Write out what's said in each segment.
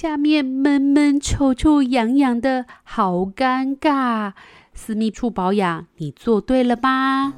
下面闷闷、臭臭、痒痒的，好尴尬。私密处保养，你做对了吗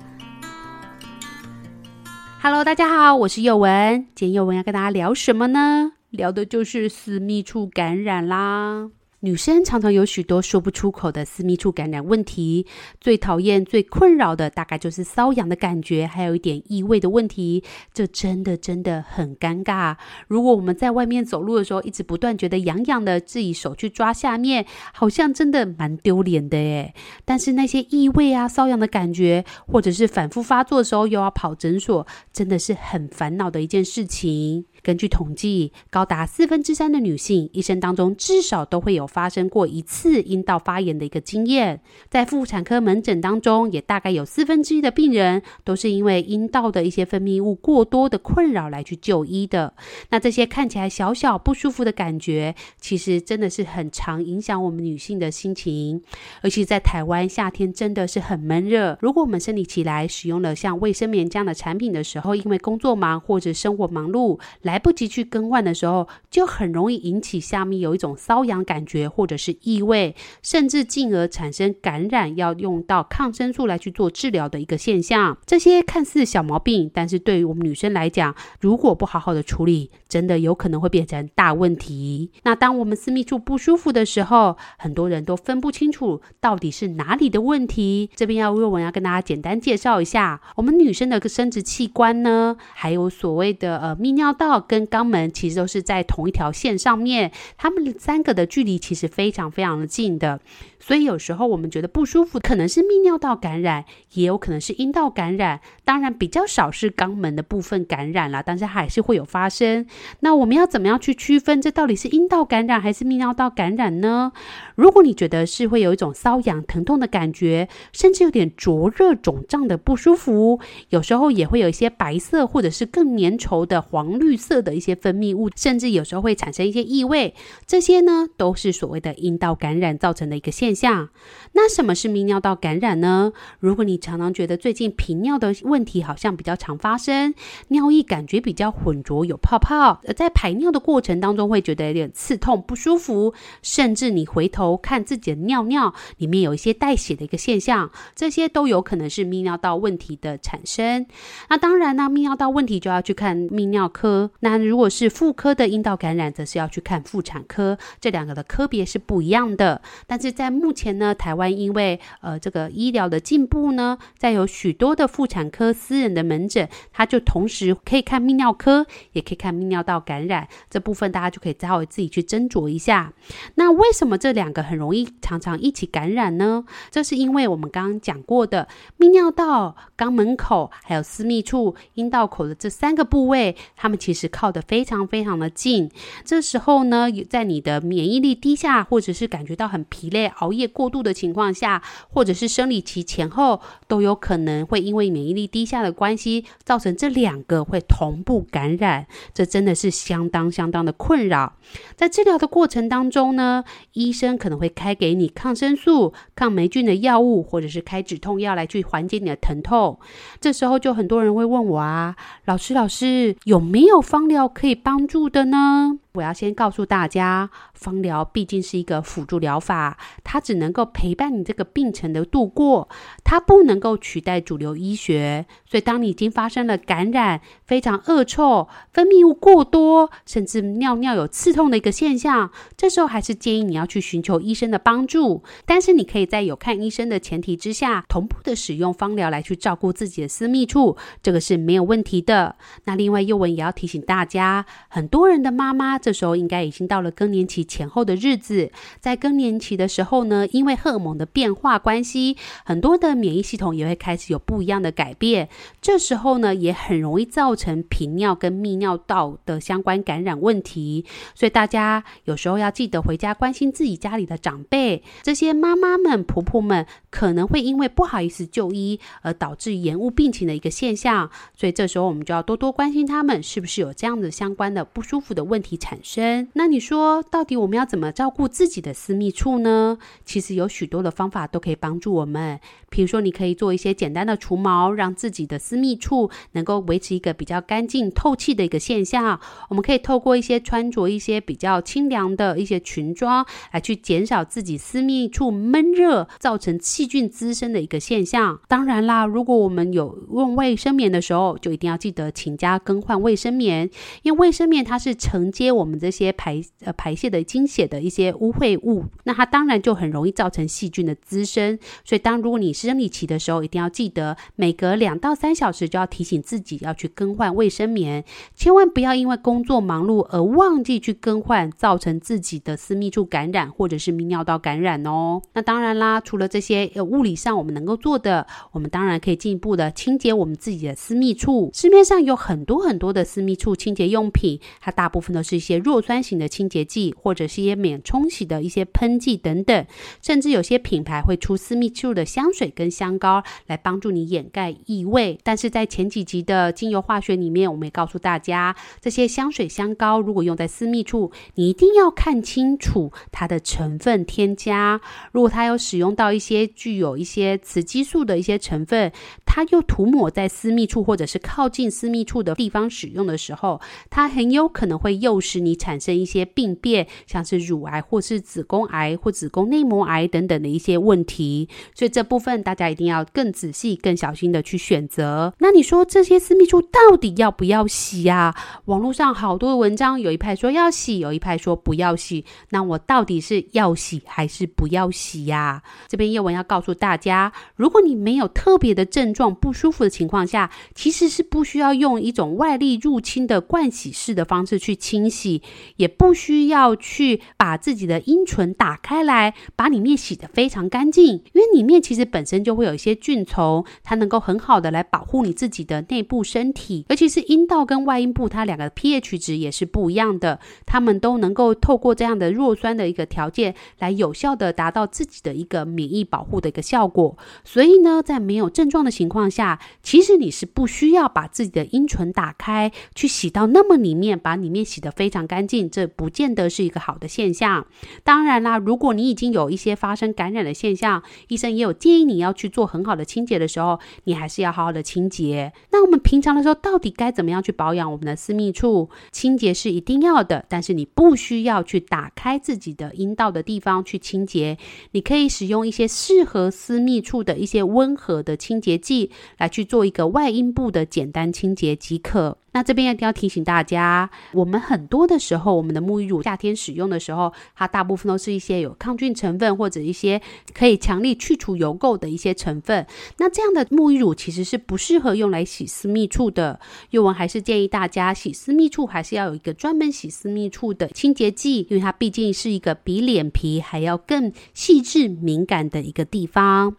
？Hello，大家好，我是幼文。今天幼文要跟大家聊什么呢？聊的就是私密处感染啦。女生常常有许多说不出口的私密处感染问题，最讨厌、最困扰的大概就是瘙痒的感觉，还有一点异味的问题。这真的真的很尴尬。如果我们在外面走路的时候，一直不断觉得痒痒的，自己手去抓下面，好像真的蛮丢脸的耶。但是那些异味啊、瘙痒的感觉，或者是反复发作的时候又要跑诊所，真的是很烦恼的一件事情。根据统计，高达四分之三的女性一生当中至少都会有发生过一次阴道发炎的一个经验。在妇产科门诊当中，也大概有四分之一的病人都是因为阴道的一些分泌物过多的困扰来去就医的。那这些看起来小小不舒服的感觉，其实真的是很常影响我们女性的心情。尤其在台湾夏天真的是很闷热，如果我们生理期来使用了像卫生棉这样的产品的时候，因为工作忙或者生活忙碌来。来不及去更换的时候，就很容易引起下面有一种瘙痒感觉，或者是异味，甚至进而产生感染，要用到抗生素来去做治疗的一个现象。这些看似小毛病，但是对于我们女生来讲，如果不好好的处理，真的有可能会变成大问题。那当我们私密处不舒服的时候，很多人都分不清楚到底是哪里的问题。这边要宥雯要跟大家简单介绍一下，我们女生的生殖器官呢，还有所谓的呃泌尿道。跟肛门其实都是在同一条线上面，它们三个的距离其实非常非常的近的，所以有时候我们觉得不舒服，可能是泌尿道感染，也有可能是阴道感染，当然比较少是肛门的部分感染啦，但是还是会有发生。那我们要怎么样去区分这到底是阴道感染还是泌尿道感染呢？如果你觉得是会有一种瘙痒疼痛的感觉，甚至有点灼热肿胀的不舒服，有时候也会有一些白色或者是更粘稠的黄绿色。色的一些分泌物，甚至有时候会产生一些异味，这些呢都是所谓的阴道感染造成的一个现象。那什么是泌尿道感染呢？如果你常常觉得最近频尿的问题好像比较常发生，尿液感觉比较浑浊有泡泡，而在排尿的过程当中会觉得有点刺痛不舒服，甚至你回头看自己的尿尿里面有一些带血的一个现象，这些都有可能是泌尿道问题的产生。那当然呢，泌尿道问题就要去看泌尿科。那如果是妇科的阴道感染，则是要去看妇产科，这两个的科别是不一样的。但是在目前呢，台湾因为呃这个医疗的进步呢，在有许多的妇产科私人的门诊，它就同时可以看泌尿科，也可以看泌尿道感染这部分，大家就可以稍微自己去斟酌一下。那为什么这两个很容易常常一起感染呢？这是因为我们刚刚讲过的泌尿道、肛门口还有私密处、阴道口的这三个部位，它们其实。靠得非常非常的近，这时候呢，在你的免疫力低下，或者是感觉到很疲累、熬夜过度的情况下，或者是生理期前后，都有可能会因为免疫力低下的关系，造成这两个会同步感染。这真的是相当相当的困扰。在治疗的过程当中呢，医生可能会开给你抗生素、抗霉菌的药物，或者是开止痛药来去缓解你的疼痛。这时候就很多人会问我啊，老师，老师有没有方疗可以帮助的呢？我要先告诉大家，芳疗毕竟是一个辅助疗法，它只能够陪伴你这个病程的度过，它不能够取代主流医学。所以，当你已经发生了感染、非常恶臭、分泌物过多，甚至尿尿有刺痛的一个现象，这时候还是建议你要去寻求医生的帮助。但是，你可以在有看医生的前提之下，同步的使用芳疗来去照顾自己的私密处，这个是没有问题的。那另外，宥雯也要提醒大家，很多人的妈妈。这时候应该已经到了更年期前后的日子，在更年期的时候呢，因为荷尔蒙的变化关系，很多的免疫系统也会开始有不一样的改变。这时候呢，也很容易造成频尿跟泌尿道的相关感染问题。所以大家有时候要记得回家关心自己家里的长辈，这些妈妈们、婆婆们可能会因为不好意思就医而导致延误病情的一个现象。所以这时候我们就要多多关心他们是不是有这样的相关的不舒服的问题产产生。那你说，到底我们要怎么照顾自己的私密处呢？其实有许多的方法都可以帮助我们。比如说，你可以做一些简单的除毛，让自己的私密处能够维持一个比较干净、透气的一个现象。我们可以透过一些穿着一些比较清凉的一些裙装，来去减少自己私密处闷热造成细菌滋生的一个现象。当然啦，如果我们有用卫生棉的时候，就一定要记得勤加更换卫生棉，因为卫生棉它是承接我我们这些排呃排泄的经血的一些污秽物，那它当然就很容易造成细菌的滋生。所以，当如果你生理期的时候，一定要记得每隔两到三小时就要提醒自己要去更换卫生棉，千万不要因为工作忙碌而忘记去更换，造成自己的私密处感染或者是泌尿道感染哦。那当然啦，除了这些物理上我们能够做的，我们当然可以进一步的清洁我们自己的私密处。市面上有很多很多的私密处清洁用品，它大部分都是一些弱酸型的清洁剂，或者是一些免冲洗的一些喷剂等等，甚至有些品牌会出私密处的香水跟香膏来帮助你掩盖异味。但是在前几集的精油化学里面，我们也告诉大家，这些香水香膏如果用在私密处，你一定要看清楚它的成分添加。如果它有使用到一些具有一些雌激素的一些成分，它又涂抹在私密处或者是靠近私密处的地方使用的时候，它很有可能会诱使你产生一些病变，像是乳癌或是子宫癌或子宫内膜癌等等的一些问题。所以这部分大家一定要更仔细、更小心的去选择。那你说这些私密处到底要不要洗呀？网络上好多的文章，有一派说要洗，有一派说不要洗。那我到底是要洗还是不要洗呀？这边宥雯要告诉大家，如果你没有特别的症状，不舒服的情况下，其实是不需要用一种外力入侵的盥洗式的方式去清洗，也不需要去把自己的阴唇打开来，把里面洗得非常干净，因为里面其实本身就会有一些菌丛，它能够很好的来保护你自己的内部身体，尤其是阴道跟外阴部，它两个 pH 值也是不一样的，它们都能够透过这样的弱酸的一个条件，来有效的达到自己的一个免疫保护的一个效果。所以呢，在没有症状的情况况下，其实你是不需要把自己的阴唇打开去洗到那么里面，把里面洗得非非常干净，这不见得是一个好的现象。当然啦，如果你已经有一些发生感染的现象，医生也有建议你要去做很好的清洁的时候，你还是要好好的清洁。那我们平常的时候到底该怎么样去保养我们的私密处？清洁是一定要的，但是你不需要去打开自己的阴道的地方去清洁，你可以使用一些适合私密处的一些温和的清洁剂。来去做一个外阴部的简单清洁即可。那这边一定要提醒大家，我们很多的时候，我们的沐浴乳夏天使用的时候，它大部分都是一些有抗菌成分或者一些可以强力去除油垢的一些成分。那这样的沐浴乳其实是不适合用来洗私密处的。幼文还是建议大家洗私密处还是要有一个专门洗私密处的清洁剂，因为它毕竟是一个比脸皮还要更细致敏感的一个地方。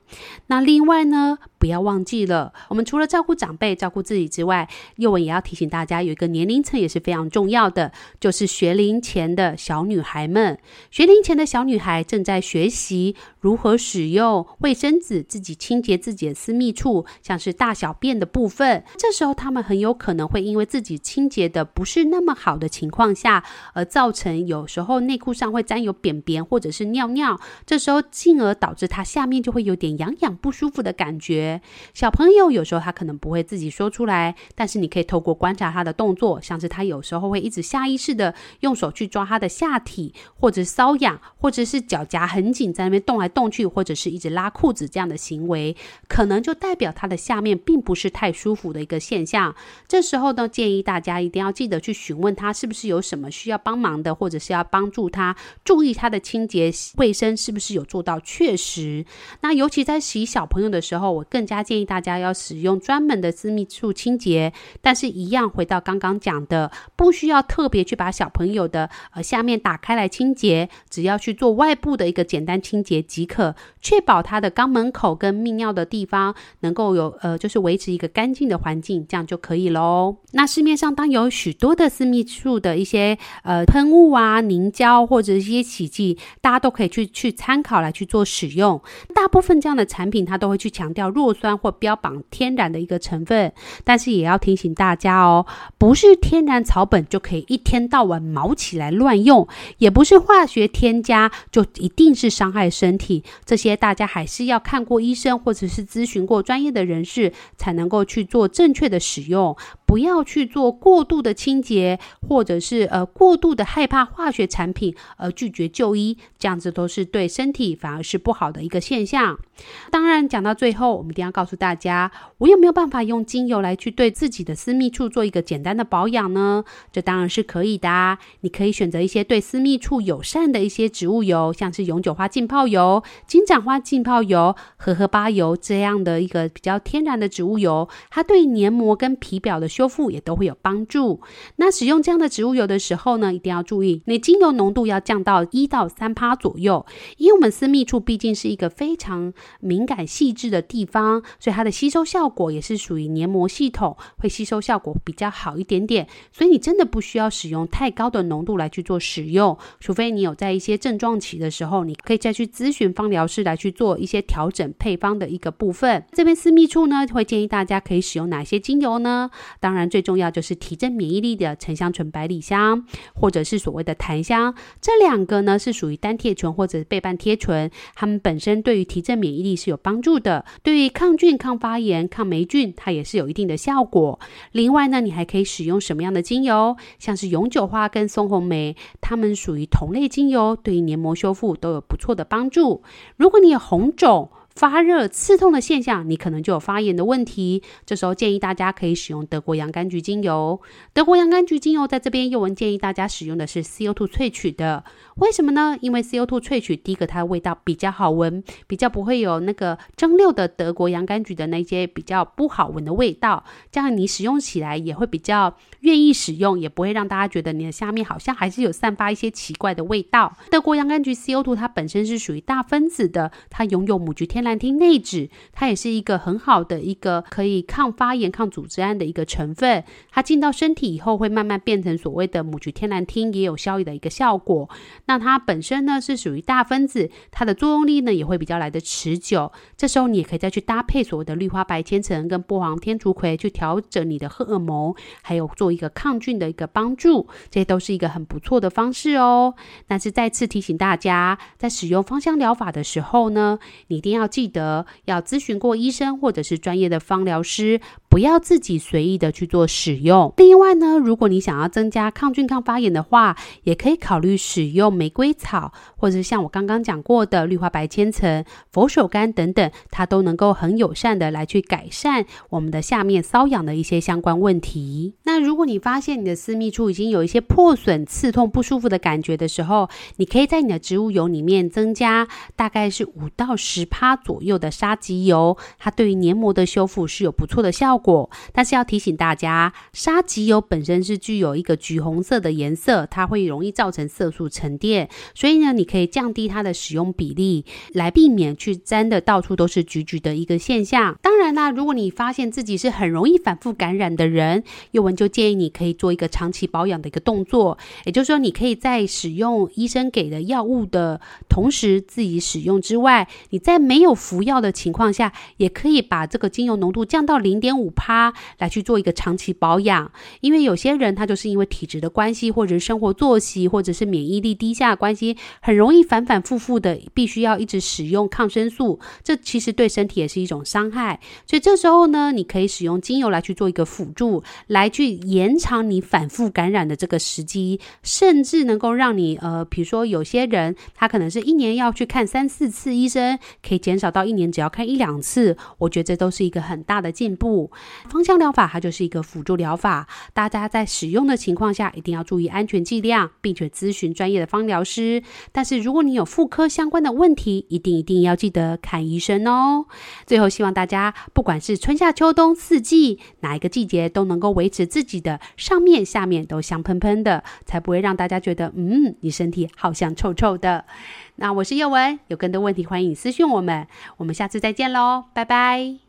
那另外呢，不要忘记了，我们除了照顾长辈、照顾自己之外，幼文也要提醒大家有一个年龄层也是非常重要的，就是学龄前的小女孩们。学龄前的小女孩正在学习如何使用卫生纸自己清洁自己的私密处，像是大小便的部分。这时候，她们很有可能会因为自己清洁的不是那么好的情况下，而造成有时候内裤上会沾有便便或者是尿尿。这时候，进而导致她下面就会有点痒痒不舒服的感觉。小朋友有时候他可能不会自己说出来，但是你可以透过观观察他的动作，像是他有时候会一直下意识的用手去抓他的下体，或者瘙痒，或者是脚夹很紧，在那边动来动去，或者是一直拉裤子这样的行为，可能就代表他的下面并不是太舒服的一个现象。这时候呢，建议大家一定要记得去询问他是不是有什么需要帮忙的，或者是要帮助他注意他的清洁卫生是不是有做到确实。那尤其在洗小朋友的时候，我更加建议大家要使用专门的私密处清洁，但是一样。回到刚刚讲的，不需要特别去把小朋友的呃下面打开来清洁，只要去做外部的一个简单清洁即可，确保他的肛门口跟泌尿的地方能够有呃就是维持一个干净的环境，这样就可以喽。那市面上当有许多的私密处的一些呃喷雾啊、凝胶或者一些洗剂，大家都可以去去参考来去做使用。大部分这样的产品，它都会去强调弱酸或标榜天然的一个成分，但是也要提醒大家哦。不是天然草本就可以一天到晚毛起来乱用，也不是化学添加就一定是伤害身体。这些大家还是要看过医生或者是咨询过专业的人士，才能够去做正确的使用。不要去做过度的清洁，或者是呃过度的害怕化学产品而拒绝就医，这样子都是对身体反而是不好的一个现象。当然，讲到最后，我们一定要告诉大家，我有没有办法用精油来去对自己的私密处做一个简单的保养呢？这当然是可以的啊。你可以选择一些对私密处友善的一些植物油，像是永久花浸泡油、金盏花浸泡油、荷荷巴油这样的一个比较天然的植物油，它对黏膜跟皮表的修修复也都会有帮助。那使用这样的植物油的时候呢，一定要注意，你精油浓度要降到一到三趴左右。因为我们私密处毕竟是一个非常敏感细致的地方，所以它的吸收效果也是属于黏膜系统会吸收效果比较好一点点。所以你真的不需要使用太高的浓度来去做使用，除非你有在一些症状期的时候，你可以再去咨询芳疗师来去做一些调整配方的一个部分。这边私密处呢，会建议大家可以使用哪些精油呢？当当然，最重要就是提振免疫力的沉香醇百里香，或者是所谓的檀香，这两个呢是属于单萜醇或者是倍半萜醇，它们本身对于提振免疫力是有帮助的，对于抗菌、抗发炎、抗霉菌，它也是有一定的效果。另外呢，你还可以使用什么样的精油？像是永久花跟松红梅，它们属于同类精油，对于黏膜修复都有不错的帮助。如果你有红肿，发热、刺痛的现象，你可能就有发炎的问题。这时候建议大家可以使用德国洋甘菊精油。德国洋甘菊精油在这边，又文建议大家使用的是 CO2 萃取的。为什么呢？因为 CO2 萃取，第一个它的味道比较好闻，比较不会有那个蒸馏的德国洋甘菊的那些比较不好闻的味道。这样你使用起来也会比较愿意使用，也不会让大家觉得你的下面好像还是有散发一些奇怪的味道。德国洋甘菊 CO2 它本身是属于大分子的，它拥有母菊天。兰汀内酯，它也是一个很好的一个可以抗发炎、抗组织胺的一个成分。它进到身体以后，会慢慢变成所谓的母菊天兰烃，也有消炎的一个效果。那它本身呢是属于大分子，它的作用力呢也会比较来得持久。这时候你也可以再去搭配所谓的绿花白千层跟薄黄天竺葵，去调整你的荷尔蒙，还有做一个抗菌的一个帮助。这些都是一个很不错的方式哦。但是再次提醒大家，在使用芳香疗法的时候呢，你一定要记得要咨询过医生或者是专业的芳疗师。不要自己随意的去做使用。另外呢，如果你想要增加抗菌、抗发炎的话，也可以考虑使用玫瑰草，或者是像我刚刚讲过的绿化白千层、佛手柑等等，它都能够很友善的来去改善我们的下面瘙痒的一些相关问题。那如果你发现你的私密处已经有一些破损、刺痛、不舒服的感觉的时候，你可以在你的植物油里面增加大概是五到十趴左右的沙棘油，它对于黏膜的修复是有不错的效果。果，但是要提醒大家，沙棘油本身是具有一个橘红色的颜色，它会容易造成色素沉淀，所以呢，你可以降低它的使用比例，来避免去沾的到处都是橘橘的一个现象。当然啦，如果你发现自己是很容易反复感染的人，宥雯就建议你可以做一个长期保养的一个动作，也就是说，你可以在使用医生给的药物的同时自己使用之外，你在没有服药的情况下，也可以把这个精油浓度降到零点五。趴来去做一个长期保养，因为有些人他就是因为体质的关系，或者是生活作息，或者是免疫力低下的关系，很容易反反复复的必须要一直使用抗生素，这其实对身体也是一种伤害。所以这时候呢，你可以使用精油来去做一个辅助，来去延长你反复感染的这个时机，甚至能够让你呃，比如说有些人他可能是一年要去看三四次医生，可以减少到一年只要看一两次，我觉得这都是一个很大的进步。芳香疗法它就是一个辅助疗法，大家在使用的情况下一定要注意安全剂量，并且咨询专业的芳疗师。但是如果你有妇科相关的问题，一定一定要记得看医生哦。最后，希望大家不管是春夏秋冬四季哪一个季节，都能够维持自己的上面下面都香喷喷的，才不会让大家觉得嗯，你身体好像臭臭的。那我是叶文，有更多问题欢迎你私讯我们，我们下次再见喽，拜拜。